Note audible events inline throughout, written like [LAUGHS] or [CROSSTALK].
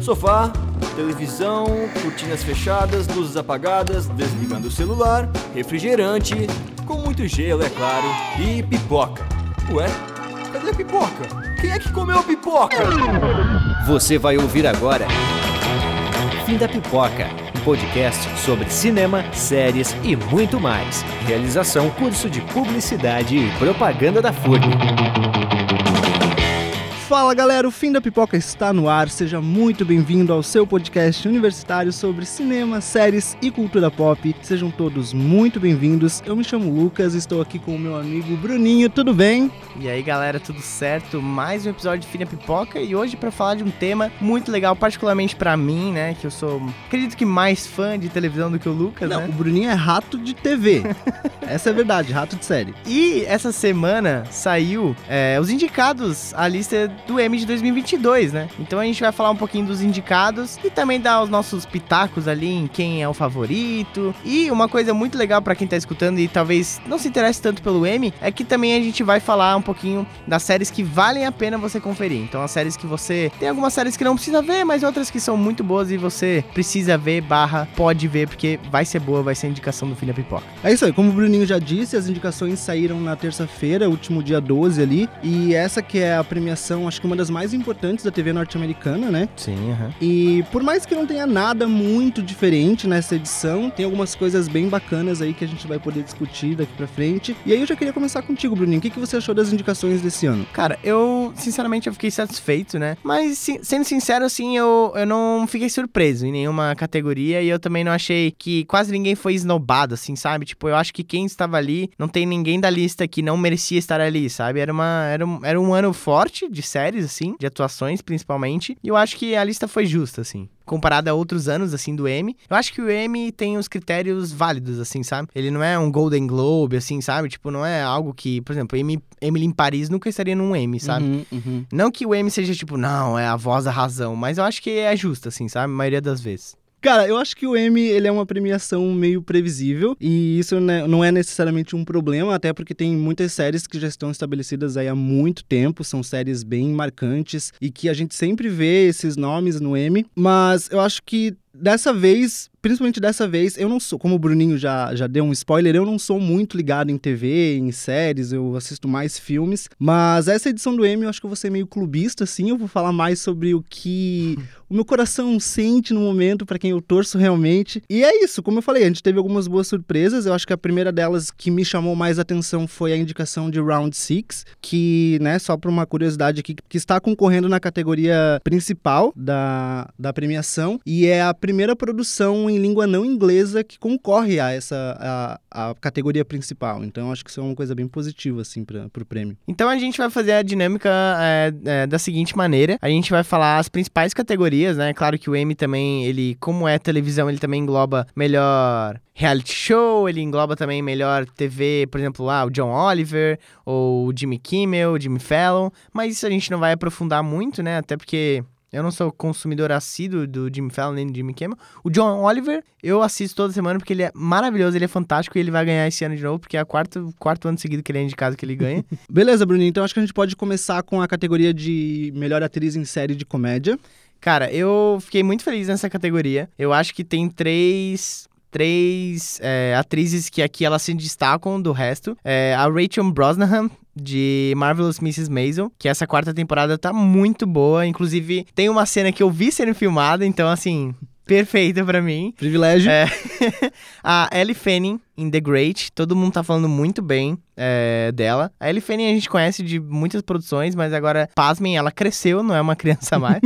Sofá, televisão, cortinas fechadas, luzes apagadas, desligando o celular, refrigerante, com muito gelo, é claro, e pipoca. Ué, cadê a pipoca? Quem é que comeu a pipoca? Você vai ouvir agora Fim da Pipoca, um podcast sobre cinema, séries e muito mais. Realização curso de publicidade e propaganda da FURB. Fala galera, o Fim da Pipoca está no ar. Seja muito bem-vindo ao seu podcast universitário sobre cinema, séries e cultura pop. Sejam todos muito bem-vindos. Eu me chamo Lucas, estou aqui com o meu amigo Bruninho. Tudo bem? E aí galera, tudo certo? Mais um episódio de Fim da Pipoca e hoje para falar de um tema muito legal, particularmente para mim, né? Que eu sou, acredito que mais fã de televisão do que o Lucas, Não, né? o Bruninho é rato de TV. [LAUGHS] Essa é a verdade, rato de série. E essa semana saiu é, os indicados, a lista do M de 2022, né? Então a gente vai falar um pouquinho dos indicados e também dar os nossos pitacos ali em quem é o favorito. E uma coisa muito legal para quem tá escutando e talvez não se interesse tanto pelo M, é que também a gente vai falar um pouquinho das séries que valem a pena você conferir. Então as séries que você... Tem algumas séries que não precisa ver, mas outras que são muito boas e você precisa ver, barra, pode ver, porque vai ser boa, vai ser a indicação do Fim da Pipoca. É isso aí, como o Bruninho já disse, as indicações saíram na terça-feira, último dia 12 ali. E essa que é a premiação, acho que uma das mais importantes da TV norte-americana, né? Sim, aham. E por mais que não tenha nada muito diferente nessa edição, tem algumas coisas bem bacanas aí que a gente vai poder discutir daqui pra frente. E aí eu já queria começar contigo, Bruninho. O que, que você achou das indicações desse ano? Cara, eu, sinceramente, eu fiquei satisfeito, né? Mas, si- sendo sincero, assim, eu, eu não fiquei surpreso em nenhuma categoria e eu também não achei que quase ninguém foi esnobado, assim, sabe? Tipo, eu acho que quem estava ali, não tem ninguém da lista que não merecia estar ali, sabe? Era, uma, era, um, era um ano forte de séries, assim, de atuações, principalmente, e eu acho que a lista foi justa, assim. Comparada a outros anos, assim, do M. Eu acho que o M tem os critérios válidos, assim, sabe? Ele não é um Golden Globe, assim, sabe? Tipo, não é algo que, por exemplo, M, Emily em Paris nunca estaria num M, sabe? Uhum, uhum. Não que o M seja tipo, não, é a voz da razão, mas eu acho que é justo, assim, sabe? A maioria das vezes. Cara, eu acho que o Emmy ele é uma premiação meio previsível e isso né, não é necessariamente um problema, até porque tem muitas séries que já estão estabelecidas aí há muito tempo, são séries bem marcantes e que a gente sempre vê esses nomes no Emmy, mas eu acho que dessa vez, principalmente dessa vez, eu não sou, como o Bruninho já, já deu um spoiler, eu não sou muito ligado em TV, em séries, eu assisto mais filmes, mas essa edição do Emmy eu acho que eu vou ser meio clubista, assim, eu vou falar mais sobre o que [LAUGHS] o meu coração sente no momento, pra quem eu torço realmente. E é isso, como eu falei, a gente teve algumas boas surpresas. Eu acho que a primeira delas que me chamou mais atenção foi a indicação de Round 6, que, né, só por uma curiosidade aqui, que está concorrendo na categoria principal da, da premiação. E é a primeira produção em língua não inglesa que concorre a essa a, a categoria principal. Então acho que isso é uma coisa bem positiva, assim, para pro prêmio. Então a gente vai fazer a dinâmica é, é, da seguinte maneira: a gente vai falar as principais categorias, né? Claro que o M também, ele, como é televisão, ele também engloba melhor reality show, ele engloba também melhor TV, por exemplo, lá o John Oliver, ou o Jimmy Kimmel, o Jimmy Fallon, mas isso a gente não vai aprofundar muito, né? Até porque. Eu não sou consumidor assíduo do Jimmy Fallon nem do Jimmy Kimmel. O John Oliver, eu assisto toda semana porque ele é maravilhoso, ele é fantástico e ele vai ganhar esse ano de novo, porque é o quarto, quarto ano seguido que ele é indicado que ele ganha. [LAUGHS] Beleza, Bruninho, então acho que a gente pode começar com a categoria de melhor atriz em série de comédia. Cara, eu fiquei muito feliz nessa categoria. Eu acho que tem três. Três é, atrizes que aqui elas se destacam do resto. É, a Rachel Brosnahan, de Marvelous Mrs. Maisel, que essa quarta temporada tá muito boa. Inclusive, tem uma cena que eu vi sendo filmada, então, assim, [LAUGHS] perfeita pra mim. Privilégio. É. [LAUGHS] a Ellie Fanning, The Great, todo mundo tá falando muito bem é, dela. A Ellie Fanning a gente conhece de muitas produções, mas agora, pasmem, ela cresceu, não é uma [LAUGHS] criança mais.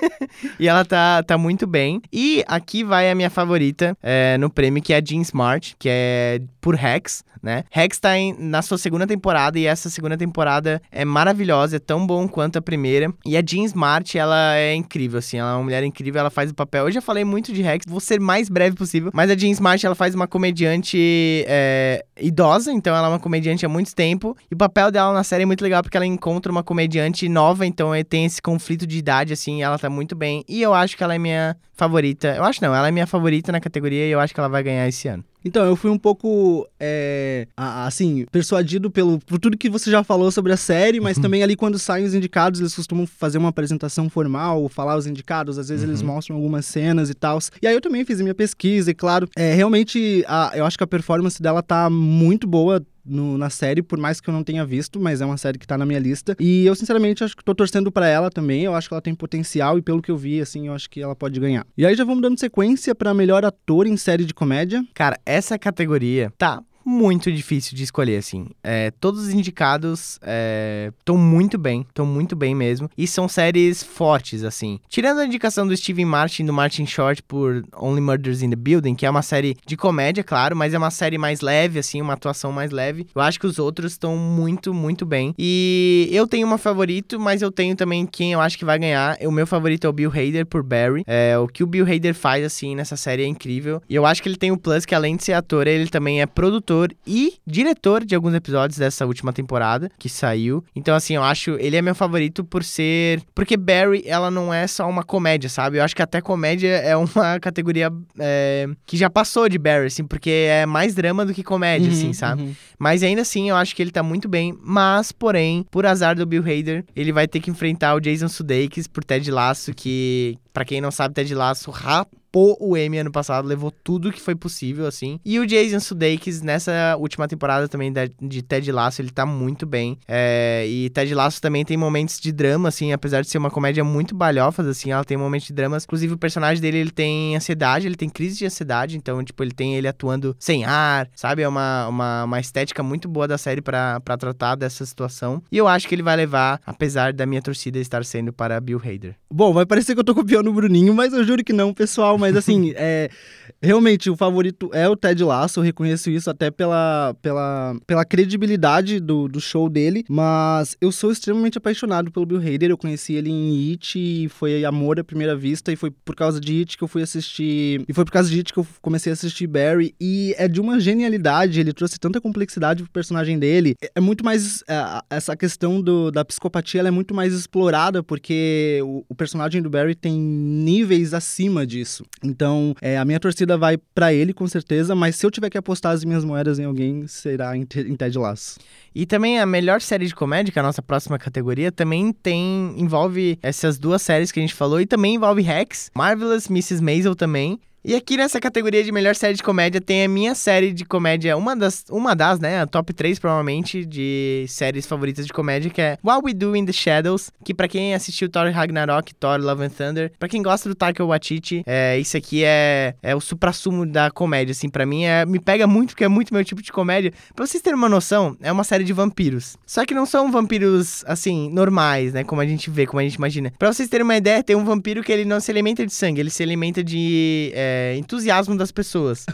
[LAUGHS] e ela tá, tá muito bem. E aqui vai a minha favorita é, no prêmio, que é a Jean Smart, que é por Rex, né? Rex tá em- na sua segunda temporada e essa segunda temporada é maravilhosa, é tão bom quanto a primeira. E a Jean Smart, ela é incrível, assim, ela é uma mulher incrível, ela faz o papel. Eu já falei muito de Rex, vou ser mais breve possível, mas a Jean Smart, ela faz uma comediante é, idosa, então ela é uma comediante há muito tempo. E o papel dela na série é muito legal porque ela encontra uma comediante nova, então é- tem esse conflito de idade, assim, ela tá muito bem. E eu acho que ela é minha favorita. Eu acho não, ela é minha favorita na categoria e eu acho que ela vai ganhar esse ano. Então, eu fui um pouco, é, assim, persuadido pelo, por tudo que você já falou sobre a série, mas uhum. também ali quando saem os indicados, eles costumam fazer uma apresentação formal, falar os indicados, às vezes uhum. eles mostram algumas cenas e tal. E aí eu também fiz minha pesquisa, e claro, é, realmente a, eu acho que a performance dela tá muito boa, no, na série, por mais que eu não tenha visto, mas é uma série que tá na minha lista. E eu, sinceramente, acho que tô torcendo para ela também. Eu acho que ela tem potencial e, pelo que eu vi, assim, eu acho que ela pode ganhar. E aí já vamos dando sequência para melhor ator em série de comédia. Cara, essa categoria tá muito difícil de escolher, assim. É, todos os indicados estão é, muito bem, estão muito bem mesmo. E são séries fortes, assim. Tirando a indicação do Steven Martin, do Martin Short por Only Murders in the Building, que é uma série de comédia, claro, mas é uma série mais leve, assim, uma atuação mais leve. Eu acho que os outros estão muito, muito bem. E eu tenho uma favorito, mas eu tenho também quem eu acho que vai ganhar. O meu favorito é o Bill Hader por Barry. É, o que o Bill Hader faz, assim, nessa série é incrível. E eu acho que ele tem o plus que, além de ser ator, ele também é produtor e diretor de alguns episódios dessa última temporada que saiu. Então, assim, eu acho ele é meu favorito por ser. Porque Barry, ela não é só uma comédia, sabe? Eu acho que até comédia é uma [LAUGHS] categoria é, que já passou de Barry, assim, porque é mais drama do que comédia, assim, uhum, assim, sabe? Uhum. Mas ainda assim, eu acho que ele tá muito bem. Mas, porém, por azar do Bill Hader, ele vai ter que enfrentar o Jason Sudeikis por Ted Lasso, que, para quem não sabe, Ted Lasso rapaz o Emmy ano passado, levou tudo que foi possível, assim. E o Jason Sudeikis, nessa última temporada também de Ted Lasso, ele tá muito bem. É, e Ted Lasso também tem momentos de drama, assim, apesar de ser uma comédia muito balhofas, assim, ela tem momentos de dramas. Inclusive, o personagem dele, ele tem ansiedade, ele tem crise de ansiedade, então, tipo, ele tem ele atuando sem ar, sabe? É uma, uma, uma estética muito boa da série para tratar dessa situação. E eu acho que ele vai levar, apesar da minha torcida estar sendo para Bill Hader. Bom, vai parecer que eu tô copiando o Bruninho, mas eu juro que não, pessoal mas assim, [LAUGHS] é, realmente o favorito é o Ted Lasso, eu reconheço isso até pela, pela, pela credibilidade do, do show dele, mas eu sou extremamente apaixonado pelo Bill Hader, eu conheci ele em It e foi amor à primeira vista, e foi por causa de It que eu fui assistir, e foi por causa de It que eu comecei a assistir Barry, e é de uma genialidade, ele trouxe tanta complexidade pro personagem dele, é, é muito mais, é, essa questão do, da psicopatia, ela é muito mais explorada, porque o, o personagem do Barry tem níveis acima disso. Então, é, a minha torcida vai para ele, com certeza, mas se eu tiver que apostar as minhas moedas em alguém, será em, em Ted Lasso. E também a melhor série de comédia, que é a nossa próxima categoria, também tem envolve essas duas séries que a gente falou e também envolve Rex, Marvelous Mrs. Maisel também. E aqui nessa categoria de melhor série de comédia tem a minha série de comédia, uma das, uma das, né, a top 3 provavelmente de séries favoritas de comédia, que é What We Do in the Shadows, que para quem assistiu Thor Ragnarok, Thor Love and Thunder, para quem gosta do Taika Waititi, é, isso aqui é, é o suprassumo da comédia, assim, para mim é, me pega muito, porque é muito meu tipo de comédia. Pra vocês terem uma noção, é uma série de vampiros. Só que não são vampiros, assim, normais, né, como a gente vê, como a gente imagina. Pra vocês terem uma ideia, tem um vampiro que ele não se alimenta de sangue, ele se alimenta de... É, é, entusiasmo das pessoas.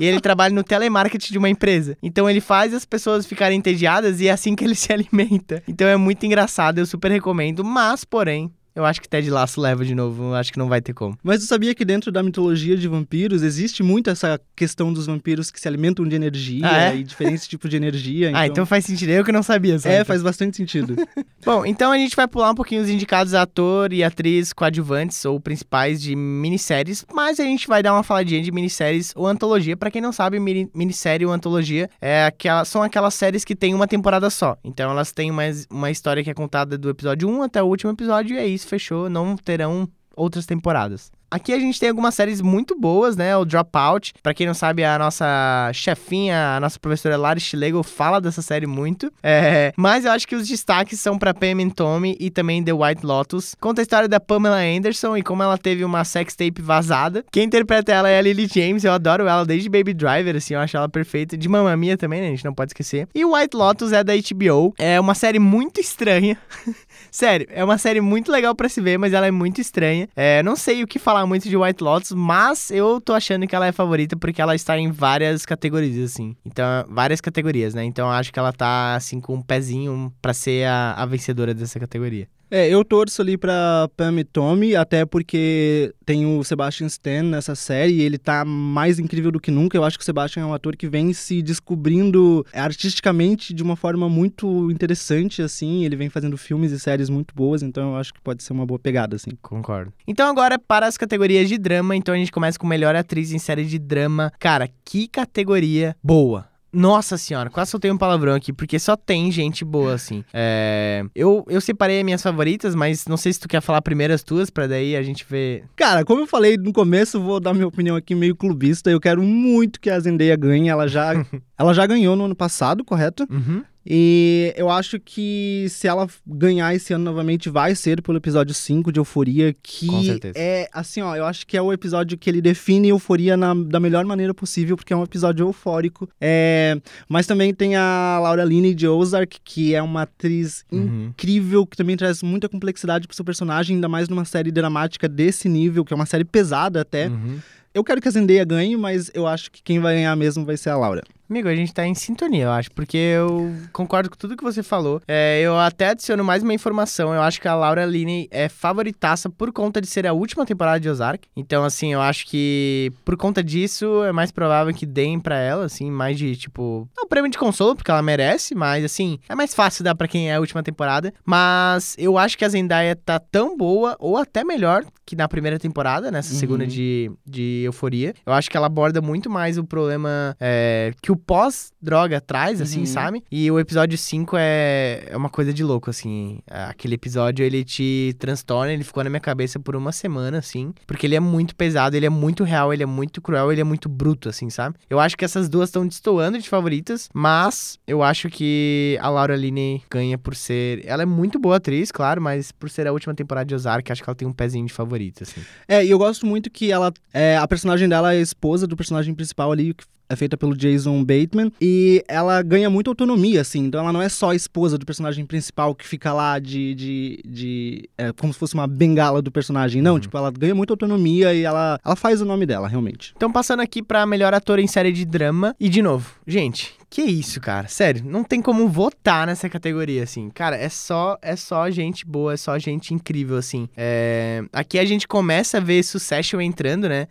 e ele trabalha no telemarketing de uma empresa. Então ele faz as pessoas ficarem entediadas e é assim que ele se alimenta. Então é muito engraçado, eu super recomendo, mas porém eu acho que Ted Lasso leva de novo, acho que não vai ter como. Mas tu sabia que dentro da mitologia de vampiros existe muito essa questão dos vampiros que se alimentam de energia ah, é? e diferentes tipos de energia. Então... Ah, então faz sentido. Eu que não sabia. Sabe? É, faz bastante sentido. [LAUGHS] Bom, então a gente vai pular um pouquinho os indicados ator e atriz coadjuvantes ou principais de minisséries, mas a gente vai dar uma faladinha de minisséries ou antologia. Para quem não sabe, mini minissérie ou antologia é aquela, são aquelas séries que têm uma temporada só. Então elas têm uma, uma história que é contada do episódio 1 até o último episódio e é isso fechou, não terão outras temporadas. Aqui a gente tem algumas séries muito boas, né? O Dropout. Para quem não sabe, a nossa chefinha, a nossa professora Lara Schlegel fala dessa série muito. É... Mas eu acho que os destaques são para Pam and Tommy e também The White Lotus. Conta a história da Pamela Anderson e como ela teve uma sex tape vazada. Quem interpreta ela é a Lily James. Eu adoro ela desde Baby Driver, assim, eu acho ela perfeita. De Mamma Mia também, né? A gente não pode esquecer. E White Lotus é da HBO. É uma série muito estranha. [LAUGHS] Sério, é uma série muito legal para se ver, mas ela é muito estranha. É, não sei o que falar muito de White Lotus, mas eu tô achando que ela é favorita porque ela está em várias categorias, assim. Então, várias categorias, né? Então, acho que ela tá, assim, com um pezinho para ser a, a vencedora dessa categoria. É, eu torço ali pra Pam e Tommy, até porque tem o Sebastian Stan nessa série e ele tá mais incrível do que nunca. Eu acho que o Sebastian é um ator que vem se descobrindo artisticamente de uma forma muito interessante, assim. Ele vem fazendo filmes e séries muito boas, então eu acho que pode ser uma boa pegada, assim. Concordo. Então agora para as categorias de drama, então a gente começa com melhor atriz em série de drama. Cara, que categoria boa. Nossa senhora, quase soltei um palavrão aqui, porque só tem gente boa, assim. É, eu, eu separei as minhas favoritas, mas não sei se tu quer falar primeiro as tuas, pra daí a gente ver. Cara, como eu falei no começo, vou dar minha opinião aqui meio clubista. Eu quero muito que a Zendaya ganhe. Ela já, [LAUGHS] ela já ganhou no ano passado, correto? Uhum. E eu acho que se ela ganhar esse ano novamente, vai ser pelo episódio 5 de Euforia, que é, assim, ó, eu acho que é o episódio que ele define Euforia na, da melhor maneira possível, porque é um episódio eufórico. É, mas também tem a Laura Linney de Ozark, que é uma atriz Uhum. incrível, que também traz muita complexidade pro seu personagem, ainda mais numa série dramática desse nível, que é uma série pesada até. Uhum. Eu quero que a Zendaya ganhe, mas eu acho que quem vai ganhar mesmo vai ser a Laura. Amigo, a gente tá em sintonia, eu acho, porque eu concordo com tudo que você falou. É, eu até adiciono mais uma informação. Eu acho que a Laura Linney é favoritaça por conta de ser a última temporada de Ozark. Então, assim, eu acho que por conta disso é mais provável que deem pra ela, assim, mais de tipo. Não, prêmio de consolo, porque ela merece, mas assim, é mais fácil dar pra quem é a última temporada. Mas eu acho que a Zendaya tá tão boa, ou até melhor que na primeira temporada, nessa Uhum. segunda de, de Euforia. Eu acho que ela aborda muito mais o problema é, que o pós-droga traz, assim, Uhum. sabe? E o episódio 5 é, é uma coisa de louco, assim. Aquele episódio, ele te transtorna, ele ficou na minha cabeça por uma semana, assim. Porque ele é muito pesado, ele é muito real, ele é muito cruel, ele é muito bruto, assim, sabe? Eu acho que essas duas estão destoando de favoritas, mas eu acho que a Laura Linney ganha por ser... Ela é muito boa atriz, claro, mas por ser a última temporada de Ozark, acho que ela tem um pezinho de favorita, assim. É, e eu gosto muito que ela. É, a personagem dela é a esposa do personagem principal ali, que é feita pelo Jason Bateman. E ela ganha muita autonomia, assim. Então ela não é só a esposa do personagem principal que fica lá de. de, de é, como se fosse uma bengala do personagem. Não, tipo, ela ganha muita autonomia e ela, ela faz o nome dela, realmente. Então, passando aqui pra melhor ator em série de drama. E, de novo, gente, que isso, cara? Sério, não tem como votar nessa categoria, assim. Cara, é só, é só gente boa, é só gente incrível, assim. É, Aqui a gente começa a ver Succession entrando, né?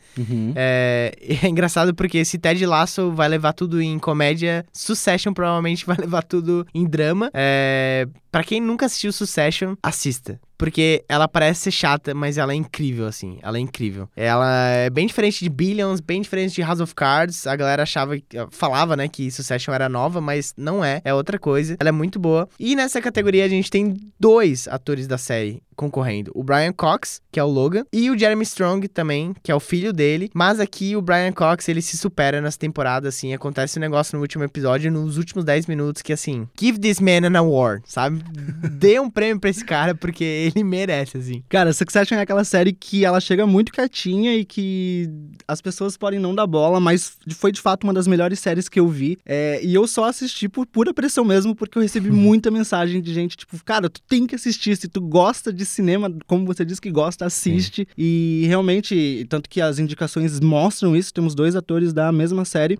É... [LAUGHS] é engraçado porque se Ted Lasso vai levar tudo em comédia, Succession provavelmente [LAUGHS] vai levar tudo em drama. É... Pra quem nunca assistiu Succession, assista. Porque ela parece ser chata, mas ela é incrível, assim. Ela é incrível. Ela é bem diferente de Billions, bem diferente de House of Cards. A galera achava, falava, né, que Succession era nova, mas não é. É outra coisa. Ela é muito boa. E nessa categoria a gente tem dois atores da série concorrendo. O Brian Cox, que é o Logan, e o Jeremy Strong também, que é o filho dele. Mas aqui o Brian Cox, ele se supera nessa temporada, assim. Acontece um negócio no último episódio, nos últimos 10 minutos, que assim, give this man an award, sabe? [LAUGHS] Dê um prêmio pra esse cara, porque ele [LAUGHS] merece, assim. Cara, Succession é aquela série que ela chega muito quietinha e que as pessoas podem não dar bola, mas foi de fato uma das melhores séries que eu vi. É, e eu só assisti por pura pressão mesmo, porque eu recebi muita mensagem de gente, tipo, cara, tu tem que assistir. Se tu gosta de cinema, como você disse que gosta, assiste. E realmente, tanto que as indicações mostram isso, temos dois atores da mesma série.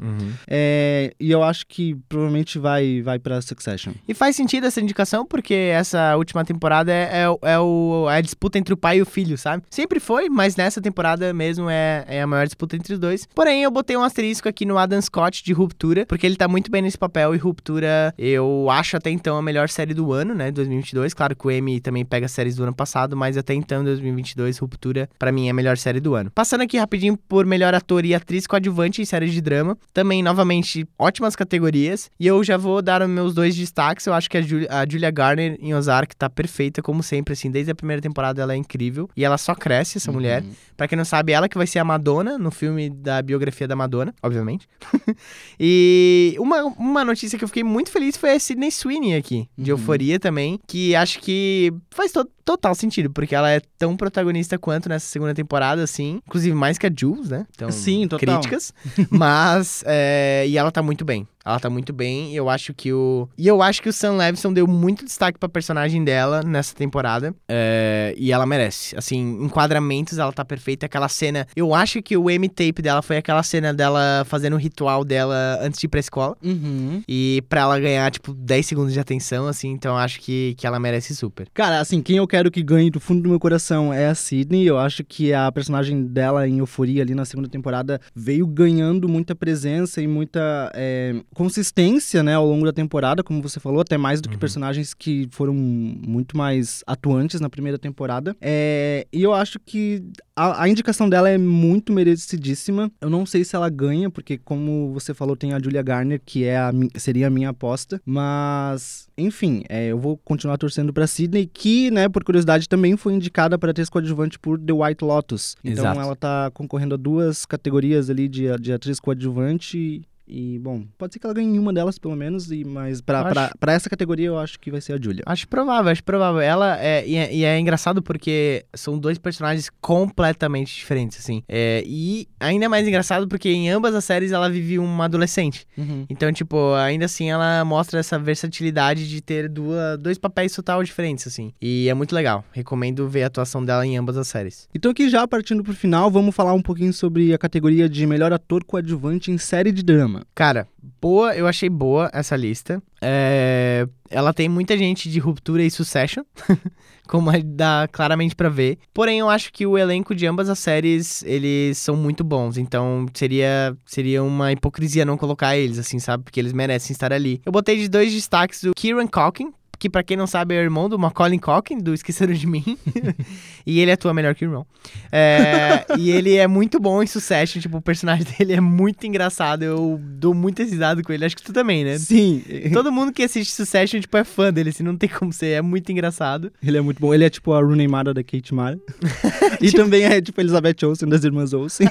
É, e eu acho que provavelmente vai, vai pra Succession. E faz sentido essa indicação, porque essa última temporada é, é, o- é o, é a disputa entre o pai e o filho, sabe? Sempre foi, mas nessa temporada mesmo é, é a maior disputa entre os dois. Porém, eu botei um asterisco aqui no Adam Scott de Ruptura, porque ele tá muito bem nesse papel e Ruptura eu acho até então a melhor série do ano, né? 2022. Claro que o M também pega séries do ano passado, mas até então, 2022, Ruptura, pra mim, é a melhor série do ano. Passando aqui rapidinho por melhor ator e atriz coadjuvante em séries de drama. Também, novamente, ótimas categorias. E eu já vou dar meus dois destaques. Eu acho que a, a Julia Garner em Ozark tá perfeita, como sempre, assim. Desde a primeira temporada ela é incrível. E ela só cresce, essa mulher. Pra quem não sabe, ela que vai ser a Madonna no filme da biografia da Madonna, obviamente. [LAUGHS] e uma, uma notícia que eu fiquei muito feliz foi a Sydney Sweeney aqui, de Uhum. Euforia também, que acho que faz to- total sentido, porque ela é tão protagonista quanto nessa segunda temporada, assim. Inclusive mais que a Jules, né? Então, Sim, total. críticas. Mas, é, e ela tá muito bem. Ela tá muito bem. Eu acho que o. E eu acho que o Sam Levinson deu muito destaque pra personagem dela nessa temporada. É, E ela merece. Assim, enquadramentos, ela tá perfeita. Aquela cena. Eu acho que o M-tape dela foi aquela cena dela fazendo o ritual dela antes de ir pra escola. Uhum. E pra ela ganhar, tipo, 10 segundos de atenção, assim. Então eu acho que, que ela merece super. Cara, assim, quem eu quero que ganhe do fundo do meu coração é a Sydney. Eu acho que a personagem dela em Euforia ali na segunda temporada veio ganhando muita presença e muita é, consistência, né, ao longo da temporada, como você falou, até mais do que personagens que foram muito mais atuantes na primeira temporada. É, e eu acho que a, a indicação dela é muito merecidíssima. Eu não sei se ela ganha, porque como você falou, tem a Julia Garner, que é a, seria a minha aposta. Mas, enfim, é, eu vou continuar torcendo pra Sydney, que, né, por curiosidade, também foi indicada para atriz coadjuvante por The White Lotus. Então Exato. ela tá concorrendo a duas categorias ali de, de atriz coadjuvante. E, bom, pode ser que ela ganhe uma delas, pelo menos, e, mas pra, Eu pra, acho- pra essa categoria eu acho que vai ser a Julia. Acho provável, acho provável. Ela é. E, é. e é engraçado porque são dois personagens completamente diferentes, assim. É, e ainda mais engraçado porque em ambas as séries ela vive uma adolescente. Então, tipo, ainda assim ela mostra essa versatilidade de ter duas, dois papéis total diferentes, assim. E é muito legal. Recomendo ver a atuação dela em ambas as séries. Então aqui já partindo pro final, vamos falar um pouquinho sobre a categoria de melhor ator coadjuvante em série de drama. Cara, boa, eu achei boa essa lista. É, ela tem muita gente de ruptura e succession, [LAUGHS] como dá claramente pra ver. Porém, eu acho que o elenco de ambas as séries, eles são muito bons. Então, seria, seria uma hipocrisia não colocar eles, assim, sabe? Porque eles merecem estar ali. Eu botei de dois destaques o Kieran Culkin, que pra quem não sabe é o irmão do Macaulay Culkin, do Esqueceram de Mim. [LAUGHS] e ele atua melhor que o irmão. É, e ele é muito bom em Succession, tipo, o personagem [LAUGHS] dele é muito engraçado. Eu dou muita risada com ele, acho que tu também, né? Sim, Todo mundo que assiste Succession, tipo, é fã dele, assim, não tem como ser, é muito engraçado. ele é muito bom. Ele é tipo a Rooney Mara da Kate Mara. [LAUGHS] e também é tipo a Elizabeth Olsen das Irmãs Olsen.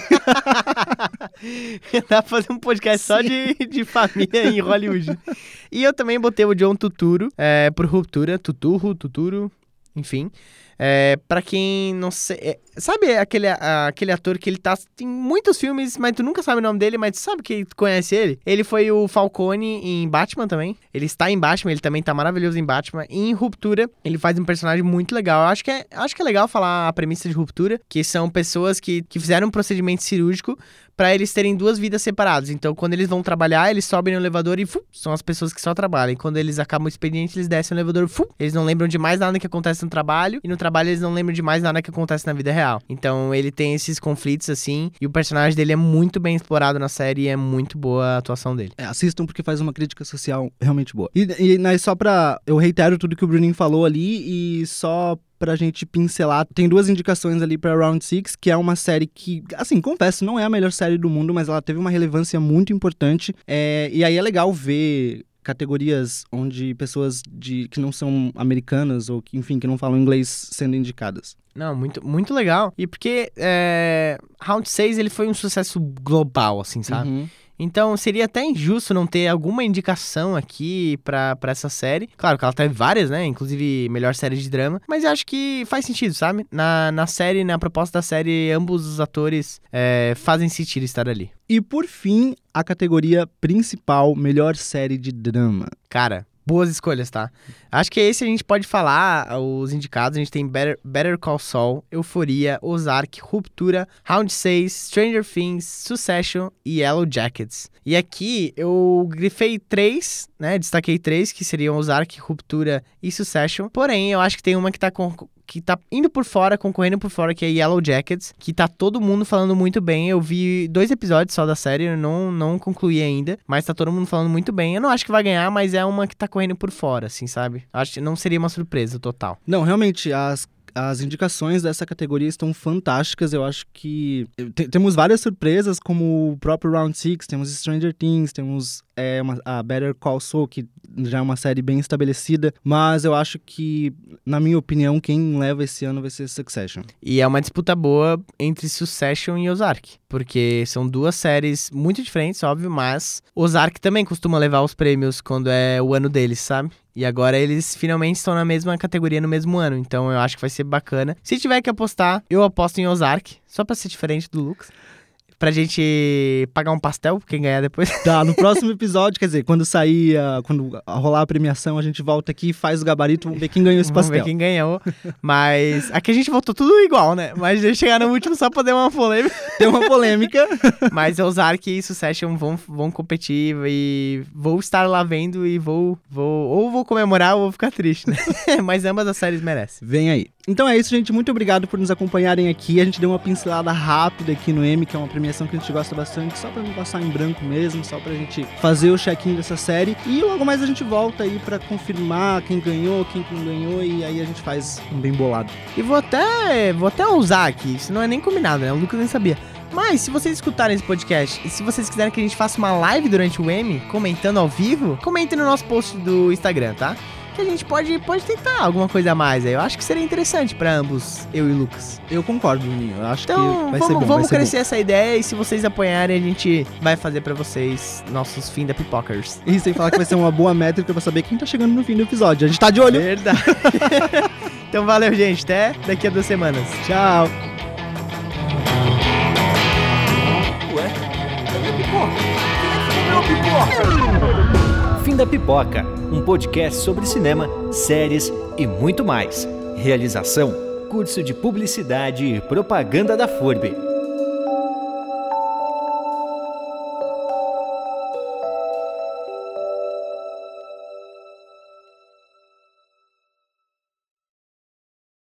[LAUGHS] Dá pra fazer um podcast só de, de família em Hollywood. E eu também botei o John Tuturo, é, por Ruptura, Tuturro, Tuturo, enfim. É, para quem não sei. é, sabe aquele, a- aquele ator que ele tá em muitos filmes, mas tu nunca sabe o nome dele, mas tu sabe que tu conhece ele? Ele foi o Falcone em Batman também. Ele está em Batman, ele também tá maravilhoso em Batman. E em Ruptura, ele faz um personagem muito legal. Eu acho que é, acho que é legal falar a premissa de Ruptura, que são pessoas que, que fizeram um procedimento cirúrgico pra eles terem duas vidas separadas. Então, quando eles vão trabalhar, eles sobem no elevador e fu, são as pessoas que só trabalham. E quando eles acabam o expediente, eles descem no elevador, fu, eles não lembram de mais nada que acontece no trabalho e no trabalho eles não lembram de mais nada que acontece na vida real. Então, ele tem esses conflitos assim, e o personagem dele é muito bem explorado na série e é muito boa a atuação dele. É, assistam porque faz uma crítica social realmente boa. E, e né, só pra. Eu reitero tudo que o Bruninho falou ali e só pra gente pincelar, tem duas indicações ali pra Round Six, que é uma série que, assim, confesso, não é a melhor série do mundo, mas ela teve uma relevância muito importante. É, e aí é legal ver categorias onde pessoas de que não são americanas ou que, enfim, que não falam inglês sendo indicadas. Não, muito, muito legal. E porque é, Round 6 ele foi um sucesso global, assim, sabe? Uhum. Então seria até injusto não ter alguma indicação aqui pra, pra essa série. Claro que ela teve várias, né? Inclusive melhor série de drama. Mas eu acho que faz sentido, sabe? Na, na série, na proposta da série, ambos os atores é, fazem sentido estar ali. E por fim, a categoria principal, melhor série de drama. Cara, boas escolhas, tá? Acho que esse a gente pode falar, os indicados. A gente tem Better, Better Call Saul, Euforia, Ozark, Ruptura, Round 6, Stranger Things, Succession e Yellow Jackets. E aqui eu grifei três, né? Destaquei três, que seriam Ozark, Ruptura e Succession. Porém, eu acho que tem uma que tá com que tá indo por fora, concorrendo por fora, que é Yellow Jackets, que tá todo mundo falando muito bem. Eu vi dois episódios só da série, eu não, não concluí ainda, mas tá todo mundo falando muito bem. Eu não acho que vai ganhar, mas é uma que tá correndo por fora, assim, sabe? Acho que não seria uma surpresa total. Não, realmente, as, as indicações dessa categoria estão fantásticas. Eu acho que te- temos várias surpresas, como o próprio Round Six, temos Stranger Things, temos é, uma- a Better Call Saul, que já é uma série bem estabelecida. Mas eu acho que, na minha opinião, quem leva esse ano vai ser Succession. E é uma disputa boa entre Succession e Ozark, porque são duas séries muito diferentes, óbvio, mas Ozark também costuma levar os prêmios quando é o ano deles, sabe? E agora eles finalmente estão na mesma categoria no mesmo ano, então eu acho que vai ser bacana. Se tiver que apostar, eu aposto em Ozark, só pra ser diferente do Lucas. Pra gente pagar um pastel, quem ganhar depois. [LAUGHS] Tá, no próximo episódio, quer dizer, quando sair, a- quando rolar a premiação, a gente volta aqui, faz o gabarito, vamos ver quem ganhou esse Vamos ver pastel. quem ganhou. Mas aqui a gente voltou tudo igual, né? Mas eu chegar no último só pra dar uma polêmica. [LAUGHS] Tem uma polêmica. [LAUGHS] Mas o Zark e Succession vão, vão competir e vou estar lá vendo e vou, vou ou vou comemorar ou vou ficar triste, né? Mas ambas as séries merecem. Vem aí. Então é isso, gente. Muito obrigado por nos acompanharem aqui. A gente deu uma pincelada rápida aqui no M, que é uma premiação que a gente gosta bastante, só pra não passar em branco mesmo, só pra gente fazer o check-in dessa série. E logo mais a gente volta aí pra confirmar quem ganhou, quem não ganhou, e aí a gente faz um bem bolado. E vou até, vou até usar aqui, isso não é nem combinado, né? O Lucas nem sabia. Mas se vocês escutarem esse podcast e se vocês quiserem que a gente faça uma live durante o M, comentando ao vivo, comentem no nosso post do Instagram, tá? Que a gente pode, pode tentar alguma coisa a mais aí. Eu acho que seria interessante pra ambos, eu e o Lucas. Eu concordo, Juninho. Eu acho Então, que vai ser vamos, bom. vamos ser crescer essa ideia e se vocês apoiarem, a gente vai fazer pra vocês nossos fim da pipocers. bom. E sem falar que vai ser uma boa métrica pra saber quem tá chegando no fim do episódio. A gente tá de olho. Verdade. [LAUGHS] então valeu, gente. Até daqui a duas semanas. Tchau. Fim da Pipoca, um podcast sobre cinema, séries e muito mais. Realização: Curso de Publicidade e Propaganda da FURB.